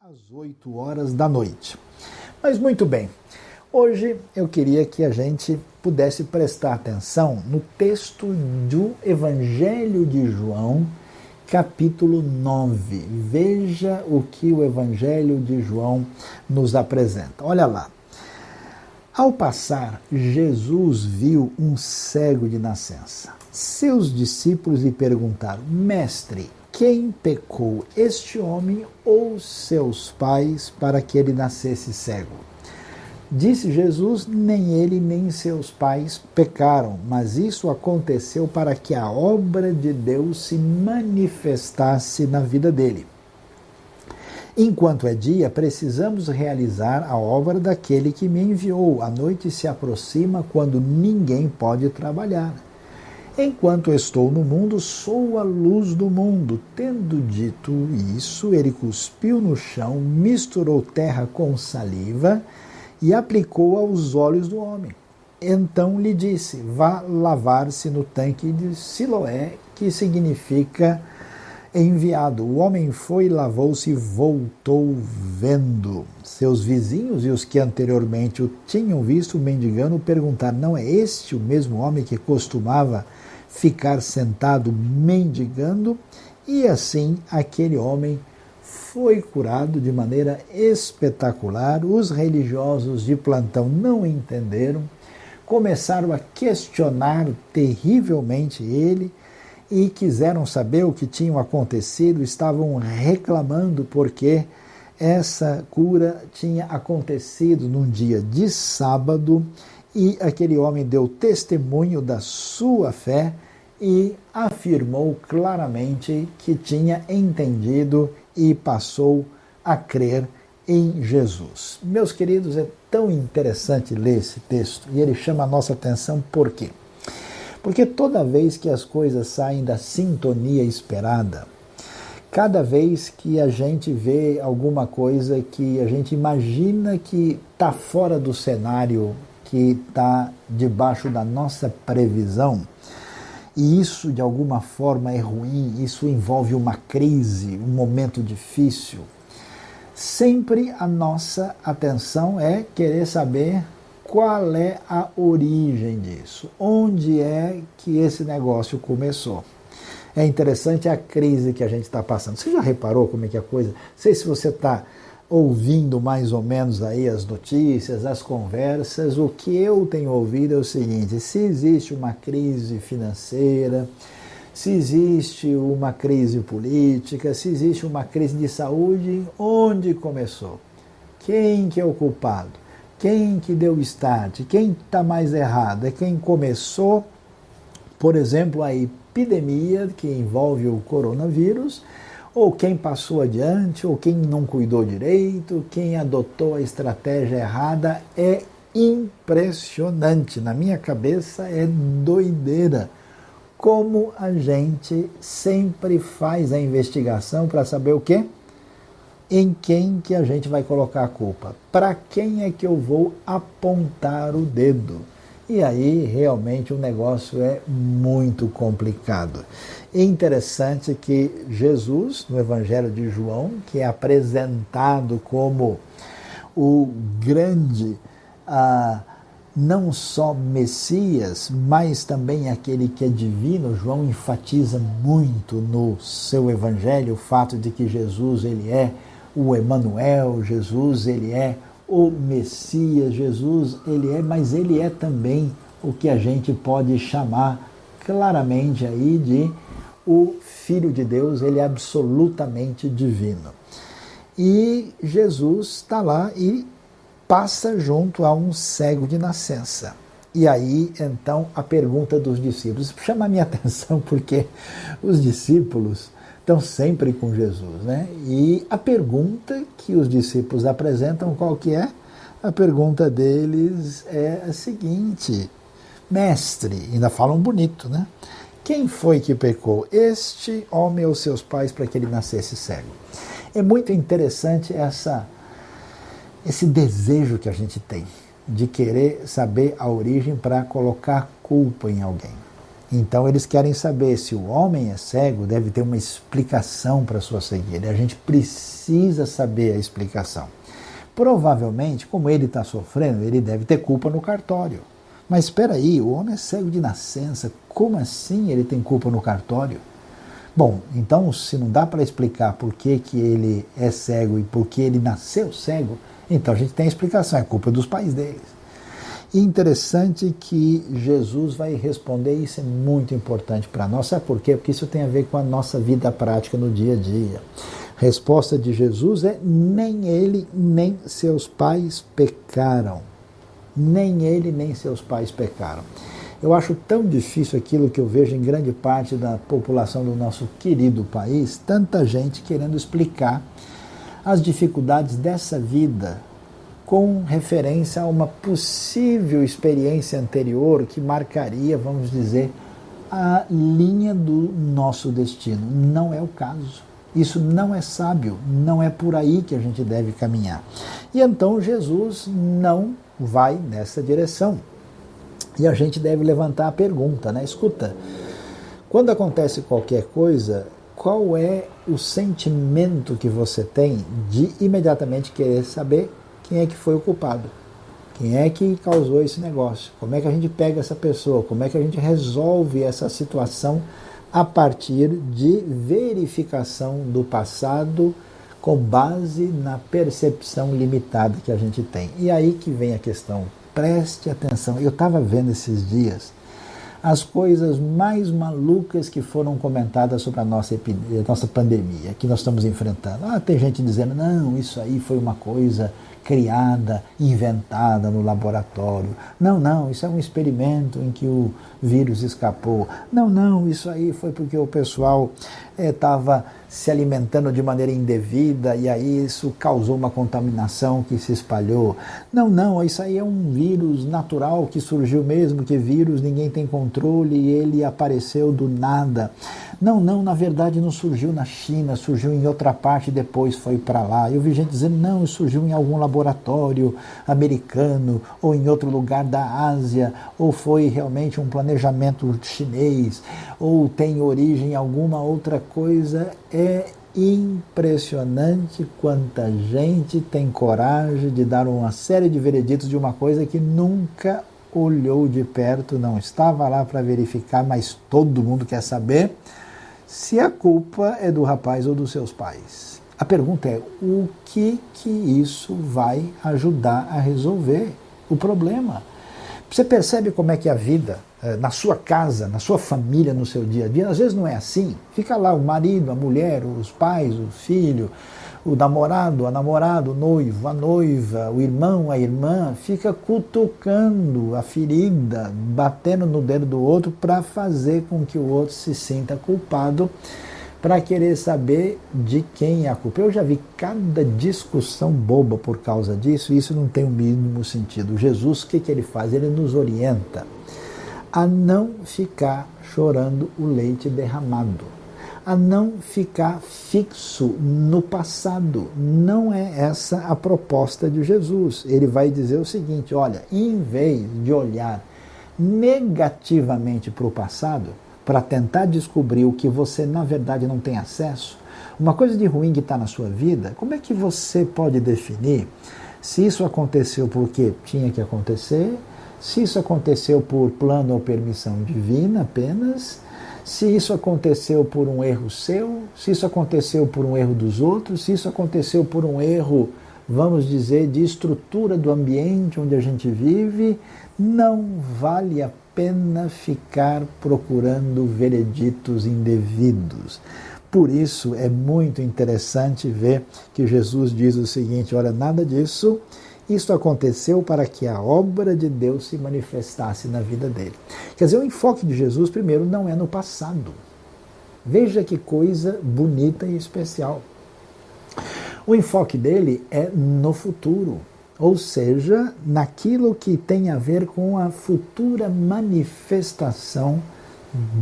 às 8 horas da noite. Mas muito bem, hoje eu queria que a gente pudesse prestar atenção no texto do Evangelho de João, capítulo 9. Veja o que o Evangelho de João nos apresenta. Olha lá. Ao passar, Jesus viu um cego de nascença. Seus discípulos lhe perguntaram: Mestre, quem pecou, este homem ou seus pais, para que ele nascesse cego? Disse Jesus: Nem ele nem seus pais pecaram, mas isso aconteceu para que a obra de Deus se manifestasse na vida dele. Enquanto é dia, precisamos realizar a obra daquele que me enviou. A noite se aproxima quando ninguém pode trabalhar. Enquanto estou no mundo, sou a luz do mundo. Tendo dito isso, ele cuspiu no chão, misturou terra com saliva e aplicou aos olhos do homem. Então lhe disse: Vá lavar-se no tanque de Siloé, que significa enviado. O homem foi, lavou-se e voltou vendo. Seus vizinhos e os que anteriormente o tinham visto mendigando perguntaram: Não é este o mesmo homem que costumava ficar sentado mendigando? E assim aquele homem foi curado de maneira espetacular. Os religiosos de plantão não entenderam, começaram a questionar terrivelmente ele e quiseram saber o que tinha acontecido, estavam reclamando porque essa cura tinha acontecido num dia de sábado e aquele homem deu testemunho da sua fé e afirmou claramente que tinha entendido e passou a crer em Jesus. Meus queridos, é tão interessante ler esse texto e ele chama a nossa atenção por quê? Porque toda vez que as coisas saem da sintonia esperada, cada vez que a gente vê alguma coisa que a gente imagina que está fora do cenário, que está debaixo da nossa previsão, e isso de alguma forma é ruim, isso envolve uma crise, um momento difícil, sempre a nossa atenção é querer saber qual é a origem disso? Onde é que esse negócio começou? É interessante a crise que a gente está passando. Você já reparou como é que é a coisa? Não sei se você está ouvindo mais ou menos aí as notícias, as conversas. O que eu tenho ouvido é o seguinte: se existe uma crise financeira, se existe uma crise política, se existe uma crise de saúde, onde começou? Quem que é o culpado? Quem que deu start? Quem está mais errado? É quem começou, por exemplo, a epidemia que envolve o coronavírus, ou quem passou adiante, ou quem não cuidou direito, quem adotou a estratégia errada. É impressionante. Na minha cabeça é doideira. Como a gente sempre faz a investigação para saber o quê? em quem que a gente vai colocar a culpa? Para quem é que eu vou apontar o dedo? E aí realmente o negócio é muito complicado. É interessante que Jesus, no Evangelho de João, que é apresentado como o grande, ah, não só Messias, mas também aquele que é divino, João enfatiza muito no seu Evangelho o fato de que Jesus ele é o Emanuel, Jesus, ele é o Messias, Jesus, ele é, mas ele é também o que a gente pode chamar claramente aí de o Filho de Deus, ele é absolutamente divino. E Jesus está lá e passa junto a um cego de nascença. E aí, então, a pergunta dos discípulos chama a minha atenção porque os discípulos estão sempre com Jesus, né? E a pergunta que os discípulos apresentam, qual que é? A pergunta deles é a seguinte: Mestre, ainda falam bonito, né? Quem foi que pecou? Este homem ou seus pais para que ele nascesse cego? É muito interessante essa esse desejo que a gente tem de querer saber a origem para colocar culpa em alguém. Então eles querem saber se o homem é cego, deve ter uma explicação para sua cegueira. A gente precisa saber a explicação. Provavelmente, como ele está sofrendo, ele deve ter culpa no cartório. Mas espera aí, o homem é cego de nascença. Como assim ele tem culpa no cartório? Bom, então se não dá para explicar por que, que ele é cego e por que ele nasceu cego, então a gente tem a explicação, é culpa dos pais deles. E interessante que Jesus vai responder, isso é muito importante para nós. Sabe por quê? Porque isso tem a ver com a nossa vida prática no dia a dia. Resposta de Jesus é: nem ele, nem seus pais pecaram. Nem ele, nem seus pais pecaram. Eu acho tão difícil aquilo que eu vejo em grande parte da população do nosso querido país, tanta gente querendo explicar as dificuldades dessa vida com referência a uma possível experiência anterior que marcaria, vamos dizer, a linha do nosso destino. Não é o caso. Isso não é sábio, não é por aí que a gente deve caminhar. E então Jesus não vai nessa direção. E a gente deve levantar a pergunta, né? Escuta, quando acontece qualquer coisa, qual é o sentimento que você tem de imediatamente querer saber quem é que foi o culpado. Quem é que causou esse negócio? Como é que a gente pega essa pessoa? Como é que a gente resolve essa situação a partir de verificação do passado com base na percepção limitada que a gente tem? E aí que vem a questão. Preste atenção. Eu estava vendo esses dias as coisas mais malucas que foram comentadas sobre a nossa, nossa pandemia que nós estamos enfrentando. Ah, tem gente dizendo, não, isso aí foi uma coisa criada, inventada no laboratório. Não, não, isso é um experimento em que o vírus escapou. Não, não, isso aí foi porque o pessoal estava eh, se alimentando de maneira indevida e aí isso causou uma contaminação que se espalhou. Não, não, isso aí é um vírus natural que surgiu mesmo, que vírus ninguém tem controle e ele apareceu do nada. Não, não, na verdade não surgiu na China, surgiu em outra parte e depois foi para lá. Eu vi gente dizendo, não, surgiu em algum laboratório americano ou em outro lugar da Ásia, ou foi realmente um planejamento chinês, ou tem origem em alguma outra coisa. É impressionante quanta gente tem coragem de dar uma série de vereditos de uma coisa que nunca olhou de perto, não estava lá para verificar, mas todo mundo quer saber se a culpa é do rapaz ou dos seus pais. A pergunta é: o que que isso vai ajudar a resolver o problema? Você percebe como é que a vida na sua casa, na sua família, no seu dia a dia. Às vezes não é assim. Fica lá o marido, a mulher, os pais, o filho, o namorado, a namorada, o noivo, a noiva, o irmão, a irmã, fica cutucando a ferida, batendo no dedo do outro para fazer com que o outro se sinta culpado, para querer saber de quem é a culpa. Eu já vi cada discussão boba por causa disso, e isso não tem o mínimo sentido. Jesus, o que, que ele faz? Ele nos orienta a não ficar chorando o leite derramado, a não ficar fixo no passado. Não é essa a proposta de Jesus. Ele vai dizer o seguinte: olha, em vez de olhar negativamente para o passado, para tentar descobrir o que você na verdade não tem acesso, uma coisa de ruim que está na sua vida, como é que você pode definir se isso aconteceu porque tinha que acontecer? Se isso aconteceu por plano ou permissão divina apenas, se isso aconteceu por um erro seu, se isso aconteceu por um erro dos outros, se isso aconteceu por um erro, vamos dizer, de estrutura do ambiente onde a gente vive, não vale a pena ficar procurando vereditos indevidos. Por isso é muito interessante ver que Jesus diz o seguinte: olha, nada disso isso aconteceu para que a obra de Deus se manifestasse na vida dele. Quer dizer, o enfoque de Jesus, primeiro, não é no passado. Veja que coisa bonita e especial. O enfoque dele é no futuro, ou seja, naquilo que tem a ver com a futura manifestação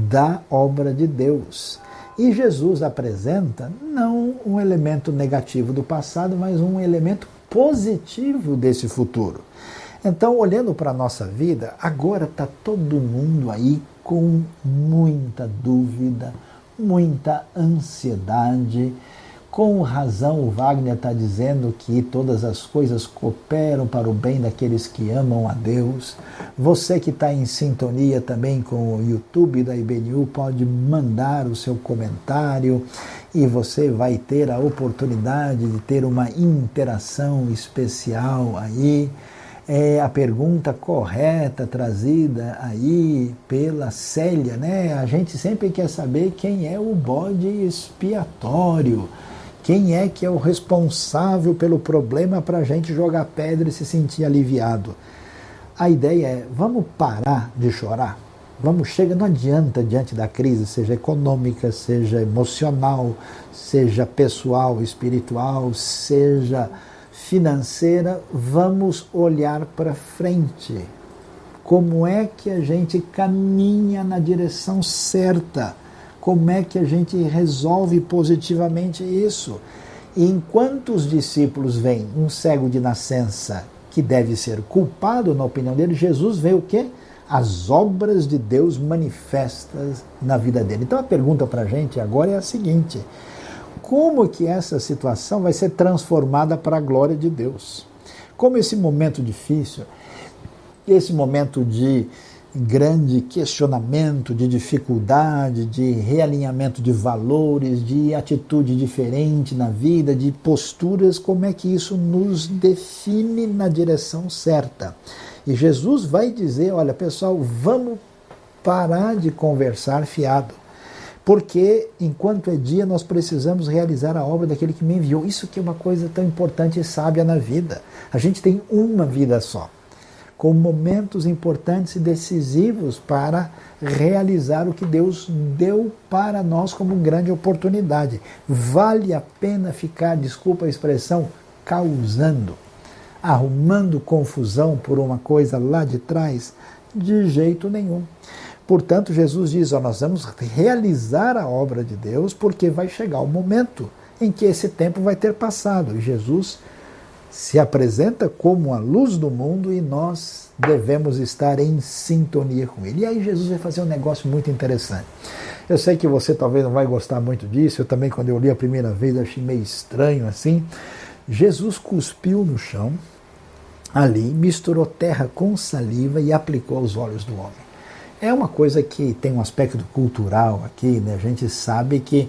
da obra de Deus. E Jesus apresenta não um elemento negativo do passado, mas um elemento positivo desse futuro. Então, olhando para a nossa vida, agora está todo mundo aí com muita dúvida, muita ansiedade. Com razão, o Wagner está dizendo que todas as coisas cooperam para o bem daqueles que amam a Deus. Você que está em sintonia também com o YouTube da IBNU pode mandar o seu comentário e você vai ter a oportunidade de ter uma interação especial aí é a pergunta correta trazida aí pela Célia, né? A gente sempre quer saber quem é o bode expiatório, quem é que é o responsável pelo problema para a gente jogar pedra e se sentir aliviado. A ideia é, vamos parar de chorar? Vamos, chega, não adianta diante da crise, seja econômica, seja emocional, seja pessoal, espiritual, seja financeira, vamos olhar para frente. Como é que a gente caminha na direção certa? Como é que a gente resolve positivamente isso? E enquanto os discípulos veem um cego de nascença que deve ser culpado, na opinião dele, Jesus vê o quê? As obras de Deus manifestas na vida dele. Então a pergunta para a gente agora é a seguinte: como que essa situação vai ser transformada para a glória de Deus. Como esse momento difícil, esse momento de grande questionamento, de dificuldade, de realinhamento de valores, de atitude diferente na vida, de posturas, como é que isso nos define na direção certa? E Jesus vai dizer: olha, pessoal, vamos parar de conversar fiado porque enquanto é dia nós precisamos realizar a obra daquele que me enviou. Isso que é uma coisa tão importante e sábia na vida. A gente tem uma vida só, com momentos importantes e decisivos para realizar o que Deus deu para nós como grande oportunidade. Vale a pena ficar, desculpa a expressão, causando, arrumando confusão por uma coisa lá de trás? De jeito nenhum. Portanto, Jesus diz: ó, nós vamos realizar a obra de Deus, porque vai chegar o momento em que esse tempo vai ter passado. E Jesus se apresenta como a luz do mundo e nós devemos estar em sintonia com ele. E aí Jesus vai fazer um negócio muito interessante. Eu sei que você talvez não vai gostar muito disso, eu também quando eu li a primeira vez achei meio estranho assim. Jesus cuspiu no chão, ali, misturou terra com saliva e aplicou aos olhos do homem. É uma coisa que tem um aspecto cultural aqui, né? A gente sabe que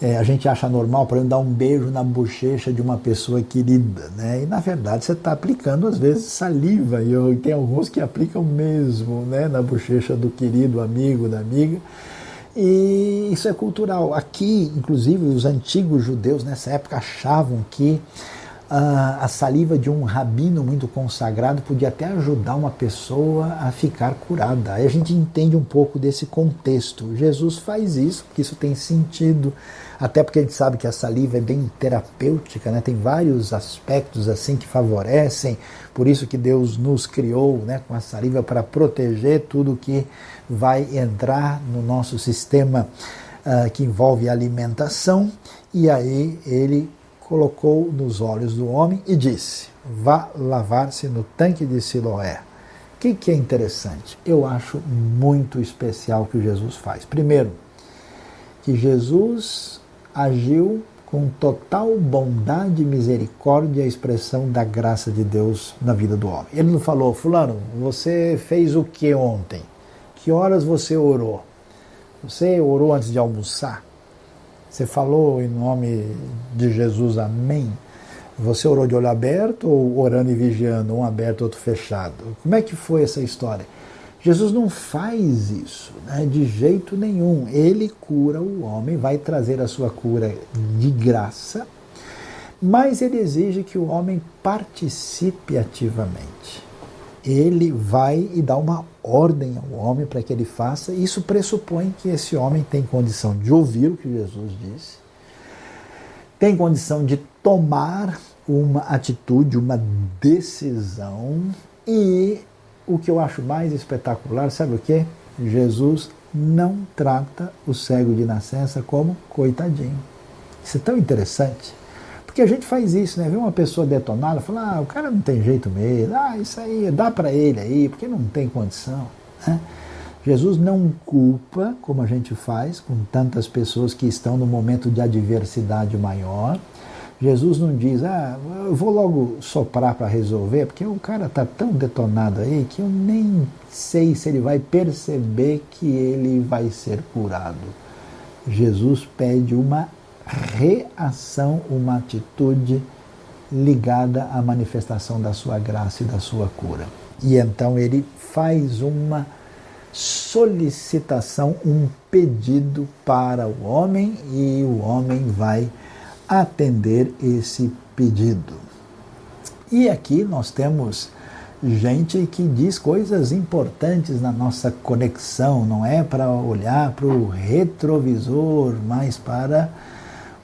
é, a gente acha normal, por exemplo, dar um beijo na bochecha de uma pessoa querida, né? E na verdade você está aplicando às vezes saliva e eu, tem alguns que aplicam mesmo, né, na bochecha do querido amigo, da amiga. E isso é cultural. Aqui, inclusive, os antigos judeus nessa época achavam que a saliva de um rabino muito consagrado podia até ajudar uma pessoa a ficar curada. Aí a gente entende um pouco desse contexto. Jesus faz isso, porque isso tem sentido, até porque a gente sabe que a saliva é bem terapêutica, né? tem vários aspectos assim que favorecem, por isso que Deus nos criou né, com a saliva para proteger tudo que vai entrar no nosso sistema uh, que envolve alimentação, e aí ele colocou nos olhos do homem e disse: Vá lavar-se no tanque de Siloé. O que, que é interessante? Eu acho muito especial o que Jesus faz. Primeiro, que Jesus agiu com total bondade e misericórdia a expressão da graça de Deus na vida do homem. Ele não falou, fulano, você fez o que ontem? Que horas você orou? Você orou antes de almoçar? Você falou em nome de Jesus, amém. Você orou de olho aberto ou orando e vigiando, um aberto, outro fechado? Como é que foi essa história? Jesus não faz isso né, de jeito nenhum. Ele cura o homem, vai trazer a sua cura de graça, mas ele exige que o homem participe ativamente ele vai e dá uma ordem ao homem para que ele faça. Isso pressupõe que esse homem tem condição de ouvir o que Jesus disse, tem condição de tomar uma atitude, uma decisão e o que eu acho mais espetacular, sabe o que? Jesus não trata o cego de nascença como coitadinho. Isso é tão interessante. Porque a gente faz isso, né? Vê uma pessoa detonada, fala, ah, o cara não tem jeito mesmo, ah, isso aí, dá para ele aí, porque não tem condição. Né? Jesus não culpa, como a gente faz com tantas pessoas que estão no momento de adversidade maior. Jesus não diz, ah, eu vou logo soprar para resolver, porque o cara está tão detonado aí que eu nem sei se ele vai perceber que ele vai ser curado. Jesus pede uma reação, uma atitude ligada à manifestação da sua graça e da sua cura. E então ele faz uma solicitação, um pedido para o homem e o homem vai atender esse pedido. E aqui nós temos gente que diz coisas importantes na nossa conexão, não é para olhar para o retrovisor, mas para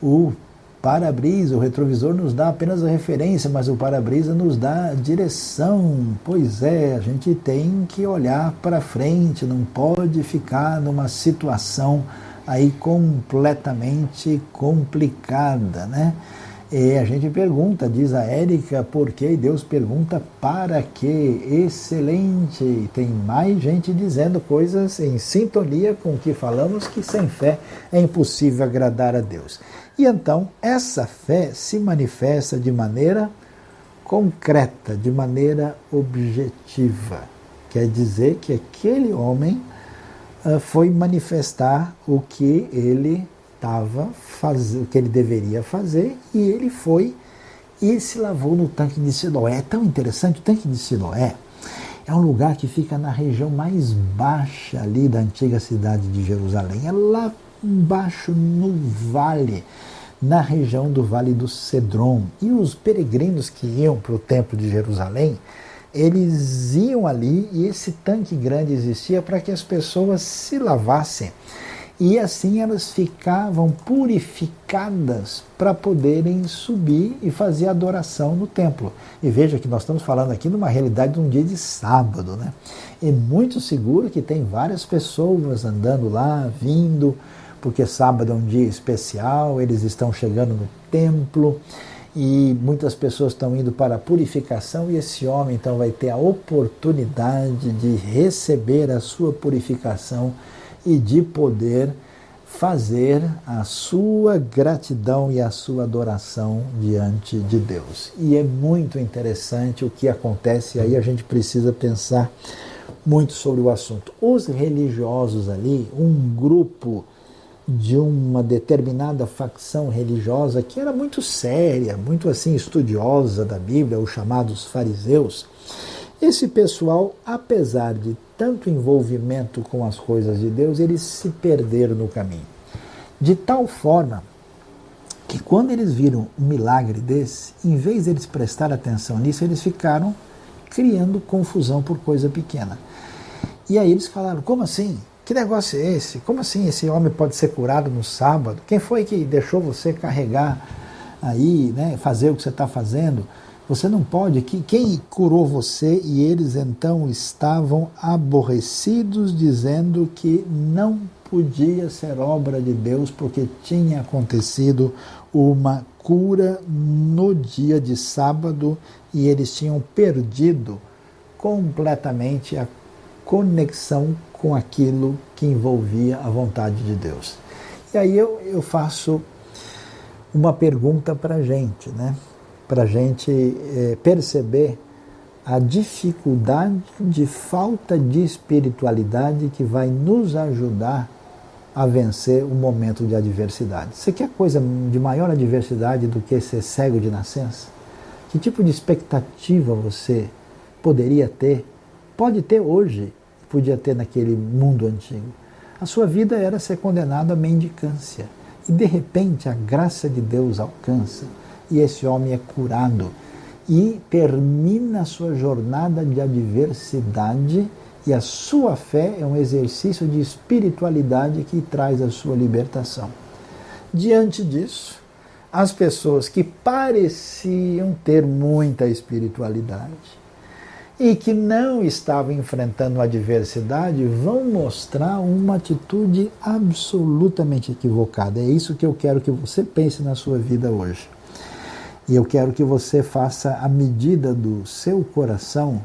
o para-brisa. O retrovisor nos dá apenas a referência, mas o para-brisa nos dá a direção. Pois é, a gente tem que olhar para frente, não pode ficar numa situação aí completamente complicada, né? E a gente pergunta, diz a Érica, por quê? E Deus pergunta para quê? Excelente! Tem mais gente dizendo coisas em sintonia com o que falamos, que sem fé é impossível agradar a Deus. E então, essa fé se manifesta de maneira concreta, de maneira objetiva. Quer dizer que aquele homem uh, foi manifestar o que ele estava fazendo, o que ele deveria fazer, e ele foi e se lavou no tanque de Siloé. É tão interessante, o tanque de Siloé é um lugar que fica na região mais baixa ali da antiga cidade de Jerusalém. É lá embaixo no vale, na região do Vale do Cedron. E os peregrinos que iam para o Templo de Jerusalém, eles iam ali e esse tanque grande existia para que as pessoas se lavassem e assim elas ficavam purificadas para poderem subir e fazer adoração no templo. E veja que nós estamos falando aqui numa realidade de um dia de sábado, né? É muito seguro que tem várias pessoas andando lá, vindo, porque sábado é um dia especial, eles estão chegando no templo e muitas pessoas estão indo para a purificação e esse homem então vai ter a oportunidade de receber a sua purificação e de poder fazer a sua gratidão e a sua adoração diante de Deus. E é muito interessante o que acontece, aí a gente precisa pensar muito sobre o assunto. Os religiosos ali, um grupo de uma determinada facção religiosa que era muito séria, muito assim estudiosa da Bíblia, os chamados fariseus, esse pessoal, apesar de tanto envolvimento com as coisas de Deus, eles se perderam no caminho. De tal forma que quando eles viram um milagre desse, em vez de eles prestar atenção nisso, eles ficaram criando confusão por coisa pequena. E aí eles falaram: como assim? Que negócio é esse? Como assim esse homem pode ser curado no sábado? Quem foi que deixou você carregar aí, né, fazer o que você está fazendo? Você não pode. Quem curou você? E eles então estavam aborrecidos, dizendo que não podia ser obra de Deus porque tinha acontecido uma cura no dia de sábado e eles tinham perdido completamente a conexão com aquilo que envolvia a vontade de Deus. E aí eu, eu faço uma pergunta para a gente, né? Para a gente é, perceber a dificuldade de falta de espiritualidade que vai nos ajudar a vencer o momento de adversidade. Você quer coisa de maior adversidade do que ser cego de nascença? Que tipo de expectativa você poderia ter? Pode ter hoje, podia ter naquele mundo antigo. A sua vida era ser condenado à mendicância. E de repente a graça de Deus alcança e esse homem é curado e termina a sua jornada de adversidade e a sua fé é um exercício de espiritualidade que traz a sua libertação. Diante disso, as pessoas que pareciam ter muita espiritualidade e que não estavam enfrentando adversidade vão mostrar uma atitude absolutamente equivocada. É isso que eu quero que você pense na sua vida hoje. E eu quero que você faça a medida do seu coração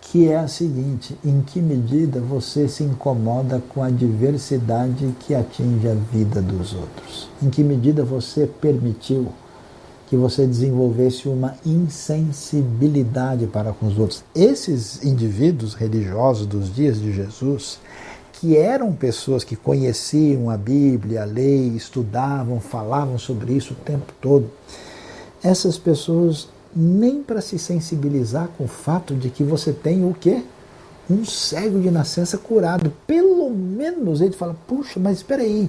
que é a seguinte: em que medida você se incomoda com a diversidade que atinge a vida dos outros? Em que medida você permitiu que você desenvolvesse uma insensibilidade para com os outros? Esses indivíduos religiosos dos dias de Jesus, que eram pessoas que conheciam a Bíblia, a lei, estudavam, falavam sobre isso o tempo todo, essas pessoas nem para se sensibilizar com o fato de que você tem o quê? Um cego de nascença curado. Pelo menos ele fala, puxa, mas espera aí,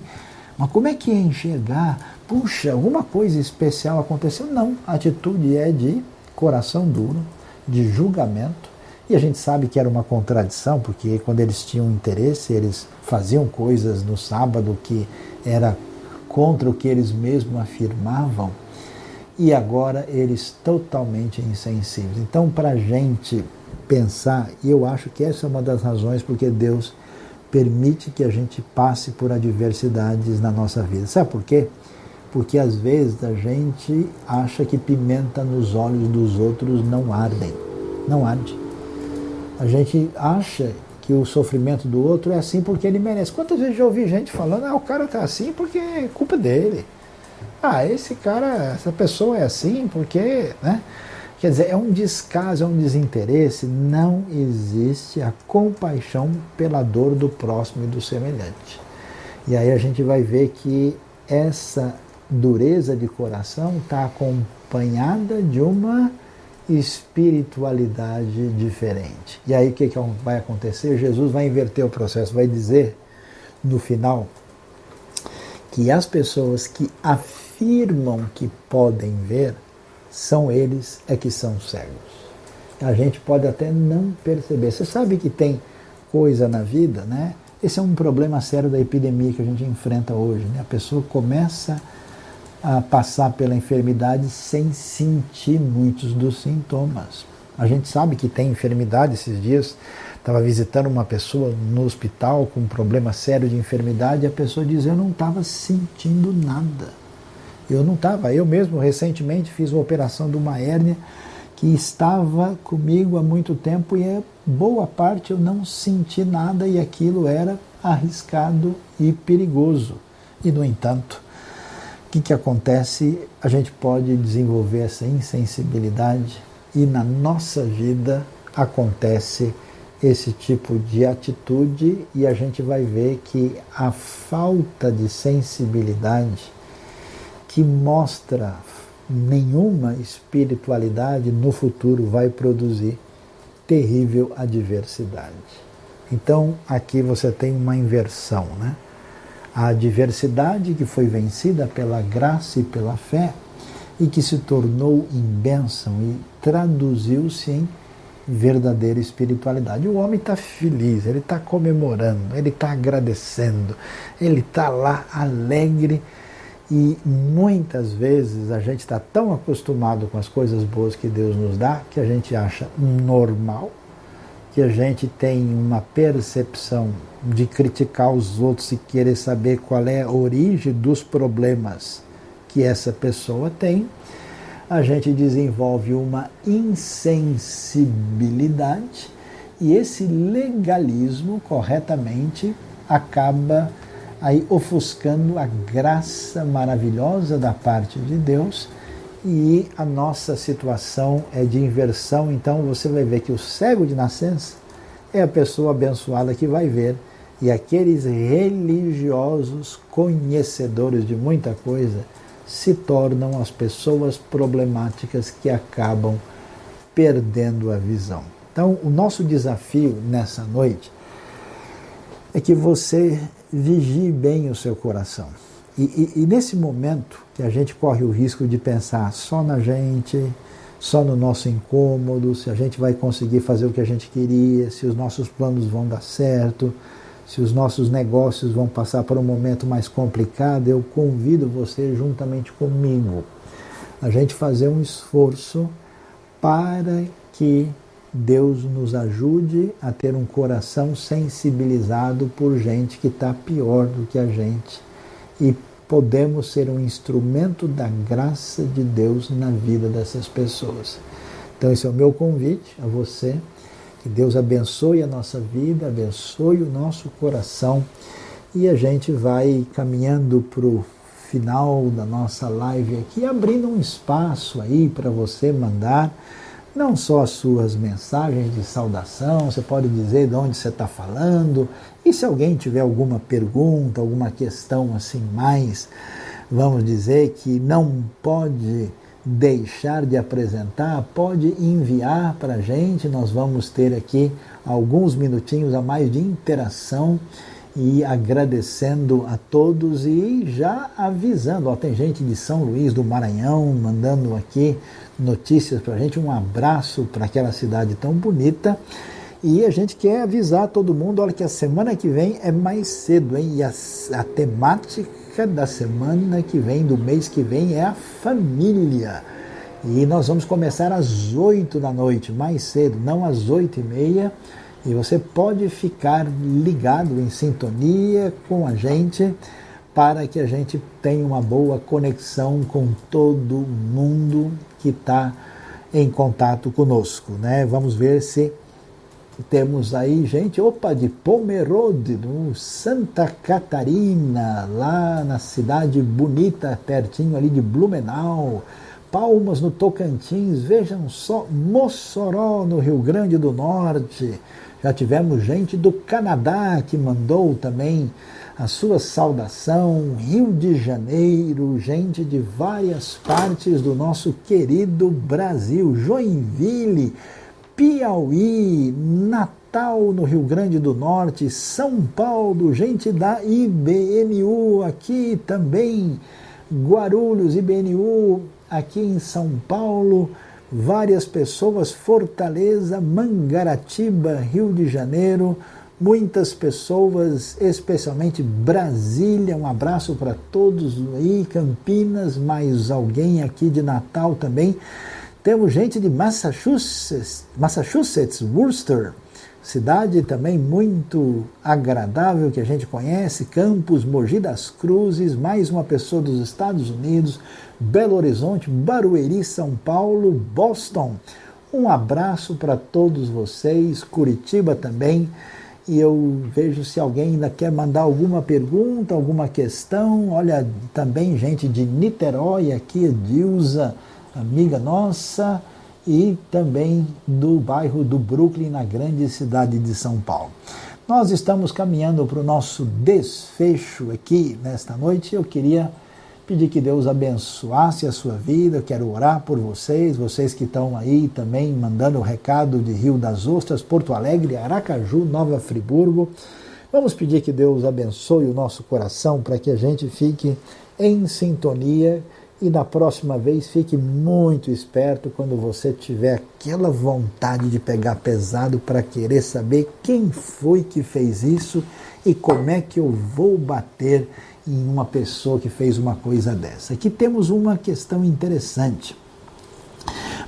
mas como é que é enxergar? Puxa, alguma coisa especial aconteceu? Não, a atitude é de coração duro, de julgamento, e a gente sabe que era uma contradição, porque quando eles tinham interesse, eles faziam coisas no sábado que era contra o que eles mesmos afirmavam e agora eles totalmente insensíveis. Então, para a gente pensar, e eu acho que essa é uma das razões porque Deus permite que a gente passe por adversidades na nossa vida. Sabe por quê? Porque às vezes a gente acha que pimenta nos olhos dos outros não ardem. Não arde. A gente acha que o sofrimento do outro é assim porque ele merece. Quantas vezes já ouvi gente falando, ah, o cara está assim porque é culpa dele ah, esse cara, essa pessoa é assim porque, né? Quer dizer, é um descaso, é um desinteresse, não existe a compaixão pela dor do próximo e do semelhante. E aí a gente vai ver que essa dureza de coração está acompanhada de uma espiritualidade diferente. E aí o que, que vai acontecer? Jesus vai inverter o processo, vai dizer no final que as pessoas que afirmam que podem ver, são eles é que são cegos. A gente pode até não perceber. Você sabe que tem coisa na vida, né? Esse é um problema sério da epidemia que a gente enfrenta hoje. Né? A pessoa começa a passar pela enfermidade sem sentir muitos dos sintomas. A gente sabe que tem enfermidade esses dias. Estava visitando uma pessoa no hospital com um problema sério de enfermidade e a pessoa diz: Eu não estava sentindo nada. Eu não estava. Eu mesmo recentemente fiz uma operação de uma hérnia que estava comigo há muito tempo e é boa parte eu não senti nada e aquilo era arriscado e perigoso. E no entanto, o que, que acontece? A gente pode desenvolver essa insensibilidade e na nossa vida acontece esse tipo de atitude e a gente vai ver que a falta de sensibilidade que mostra nenhuma espiritualidade no futuro vai produzir terrível adversidade. Então aqui você tem uma inversão, né? A adversidade que foi vencida pela graça e pela fé e que se tornou em bênção e traduziu-se em verdadeira espiritualidade. O homem está feliz, ele está comemorando, ele está agradecendo, ele está lá alegre e muitas vezes a gente está tão acostumado com as coisas boas que Deus nos dá que a gente acha normal, que a gente tem uma percepção de criticar os outros e querer saber qual é a origem dos problemas que essa pessoa tem a gente desenvolve uma insensibilidade e esse legalismo corretamente acaba aí ofuscando a graça maravilhosa da parte de Deus e a nossa situação é de inversão. Então você vai ver que o cego de nascença é a pessoa abençoada que vai ver e aqueles religiosos conhecedores de muita coisa se tornam as pessoas problemáticas que acabam perdendo a visão. Então, o nosso desafio nessa noite é que você vigie bem o seu coração. E, e, e, nesse momento que a gente corre o risco de pensar só na gente, só no nosso incômodo, se a gente vai conseguir fazer o que a gente queria, se os nossos planos vão dar certo, se os nossos negócios vão passar por um momento mais complicado, eu convido você, juntamente comigo, a gente fazer um esforço para que Deus nos ajude a ter um coração sensibilizado por gente que está pior do que a gente e podemos ser um instrumento da graça de Deus na vida dessas pessoas. Então, esse é o meu convite a você Que Deus abençoe a nossa vida, abençoe o nosso coração. E a gente vai caminhando para o final da nossa live aqui, abrindo um espaço aí para você mandar não só as suas mensagens de saudação, você pode dizer de onde você está falando, e se alguém tiver alguma pergunta, alguma questão assim mais, vamos dizer, que não pode deixar de apresentar, pode enviar para a gente, nós vamos ter aqui alguns minutinhos a mais de interação e agradecendo a todos e já avisando, ó, tem gente de São Luís do Maranhão mandando aqui notícias para a gente, um abraço para aquela cidade tão bonita. E a gente quer avisar todo mundo, olha que a semana que vem é mais cedo, hein? E a, a temática da semana que vem, do mês que vem, é a família. E nós vamos começar às 8 da noite, mais cedo, não às 8 e meia. E você pode ficar ligado em sintonia com a gente para que a gente tenha uma boa conexão com todo mundo que está em contato conosco. Né? Vamos ver se temos aí gente, opa, de Pomerode, no Santa Catarina, lá na cidade bonita, pertinho ali de Blumenau. Palmas no Tocantins, vejam só, Mossoró no Rio Grande do Norte. Já tivemos gente do Canadá que mandou também a sua saudação, Rio de Janeiro, gente de várias partes do nosso querido Brasil, Joinville, Piauí, Natal no Rio Grande do Norte, São Paulo, gente da IBNU aqui também, Guarulhos, IBNU aqui em São Paulo, várias pessoas, Fortaleza, Mangaratiba, Rio de Janeiro, muitas pessoas, especialmente Brasília, um abraço para todos aí, Campinas, mais alguém aqui de Natal também. Temos gente de Massachusetts, Massachusetts, Worcester, cidade também muito agradável que a gente conhece, Campos, Mogi das Cruzes, mais uma pessoa dos Estados Unidos, Belo Horizonte, Barueri, São Paulo, Boston. Um abraço para todos vocês, Curitiba também. E eu vejo se alguém ainda quer mandar alguma pergunta, alguma questão. Olha, também gente de Niterói aqui, Dilza, amiga nossa, e também do bairro do Brooklyn, na grande cidade de São Paulo. Nós estamos caminhando para o nosso desfecho aqui nesta noite. Eu queria pedir que Deus abençoasse a sua vida. Eu quero orar por vocês, vocês que estão aí também mandando o recado de Rio das Ostras, Porto Alegre, Aracaju, Nova Friburgo. Vamos pedir que Deus abençoe o nosso coração para que a gente fique em sintonia e da próxima vez fique muito esperto quando você tiver aquela vontade de pegar pesado para querer saber quem foi que fez isso e como é que eu vou bater em uma pessoa que fez uma coisa dessa. Aqui temos uma questão interessante.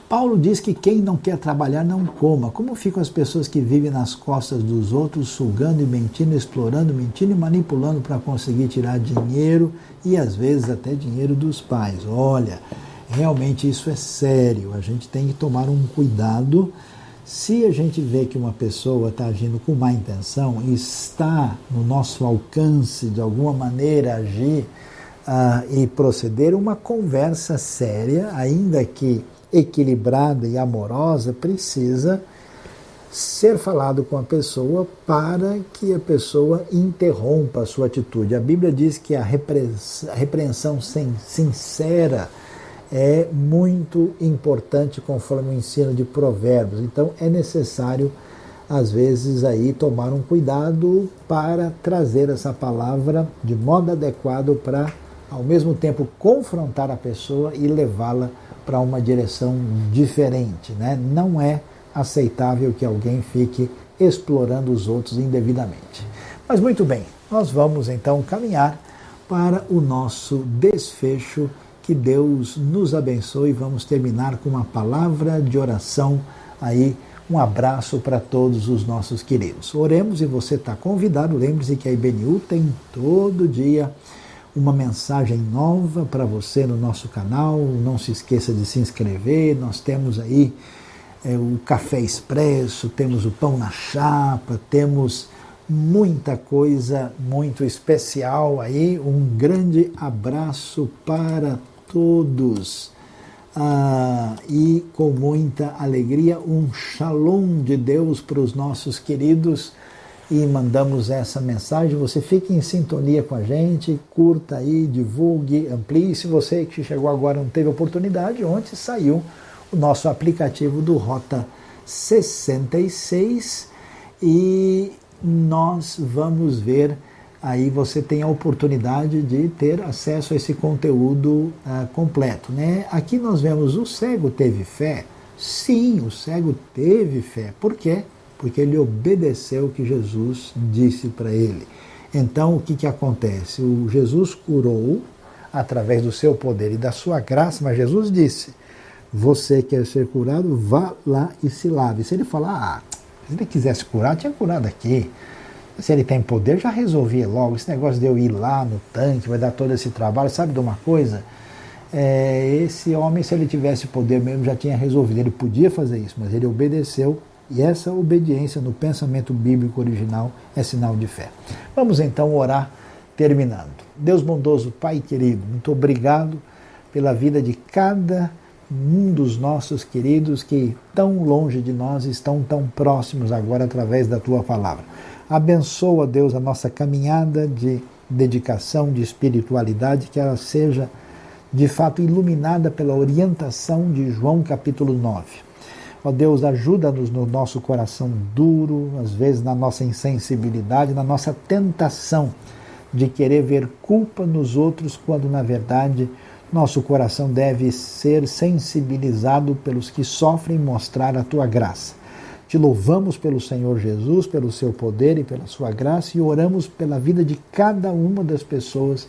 Paulo diz que quem não quer trabalhar não coma. Como ficam as pessoas que vivem nas costas dos outros, sugando e mentindo, explorando, mentindo e manipulando para conseguir tirar dinheiro e às vezes até dinheiro dos pais? Olha, realmente isso é sério. A gente tem que tomar um cuidado se a gente vê que uma pessoa está agindo com má intenção e está no nosso alcance de alguma maneira agir uh, e proceder, uma conversa séria, ainda que equilibrada e amorosa, precisa ser falado com a pessoa para que a pessoa interrompa a sua atitude. A Bíblia diz que a repreensão sincera é muito importante conforme o ensino de Provérbios. Então é necessário às vezes aí tomar um cuidado para trazer essa palavra de modo adequado para ao mesmo tempo confrontar a pessoa e levá-la para uma direção diferente, né? Não é aceitável que alguém fique explorando os outros indevidamente. Mas muito bem, nós vamos então caminhar para o nosso desfecho que Deus nos abençoe. Vamos terminar com uma palavra de oração aí. Um abraço para todos os nossos queridos. Oremos e você está convidado. Lembre-se que a IBNU tem todo dia uma mensagem nova para você no nosso canal. Não se esqueça de se inscrever. Nós temos aí é, o café expresso, temos o pão na chapa, temos muita coisa muito especial aí. Um grande abraço para todos. Ah, e com muita alegria, um shalom de Deus para os nossos queridos e mandamos essa mensagem. Você fique em sintonia com a gente, curta aí, divulgue, amplie. Se você que chegou agora não teve oportunidade, ontem saiu o nosso aplicativo do Rota 66 e nós vamos ver aí você tem a oportunidade de ter acesso a esse conteúdo uh, completo. Né? Aqui nós vemos o cego teve fé. Sim, o cego teve fé. Por quê? Porque ele obedeceu o que Jesus disse para ele. Então, o que, que acontece? O Jesus curou através do seu poder e da sua graça, mas Jesus disse: Você quer ser curado? Vá lá e se lave. Se ele falar, ah, se ele quisesse curar, tinha curado aqui. Se ele tem poder, já resolvia logo. Esse negócio de eu ir lá no tanque, vai dar todo esse trabalho. Sabe de uma coisa? É, esse homem, se ele tivesse poder mesmo, já tinha resolvido. Ele podia fazer isso, mas ele obedeceu. E essa obediência no pensamento bíblico original é sinal de fé. Vamos então orar, terminando. Deus bondoso, Pai querido, muito obrigado pela vida de cada um dos nossos queridos que tão longe de nós estão tão próximos agora através da tua palavra. Abençoa, Deus, a nossa caminhada de dedicação, de espiritualidade, que ela seja de fato iluminada pela orientação de João capítulo 9. Ó Deus, ajuda-nos no nosso coração duro, às vezes na nossa insensibilidade, na nossa tentação de querer ver culpa nos outros, quando na verdade nosso coração deve ser sensibilizado pelos que sofrem mostrar a tua graça. Te louvamos pelo Senhor Jesus, pelo seu poder e pela sua graça e oramos pela vida de cada uma das pessoas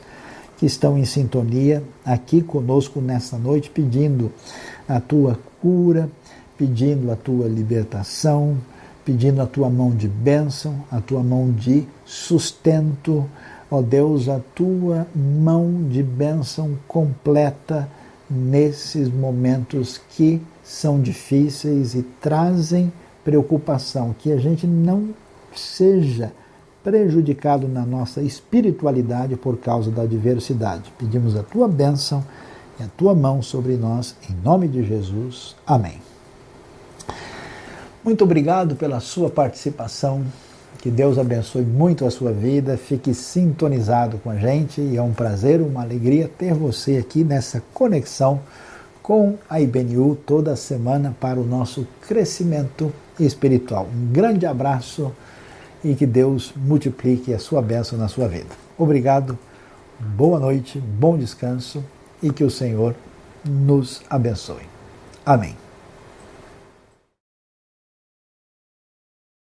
que estão em sintonia aqui conosco nesta noite, pedindo a tua cura, pedindo a tua libertação, pedindo a tua mão de bênção, a tua mão de sustento, ó Deus, a tua mão de bênção completa nesses momentos que são difíceis e trazem preocupação, que a gente não seja prejudicado na nossa espiritualidade por causa da adversidade. Pedimos a tua bênção e a tua mão sobre nós, em nome de Jesus. Amém. Muito obrigado pela sua participação. Que Deus abençoe muito a sua vida. Fique sintonizado com a gente e é um prazer, uma alegria ter você aqui nessa conexão com a IBNU toda semana para o nosso crescimento espiritual. Um grande abraço e que Deus multiplique a sua bênção na sua vida. Obrigado, boa noite, bom descanso e que o Senhor nos abençoe. Amém.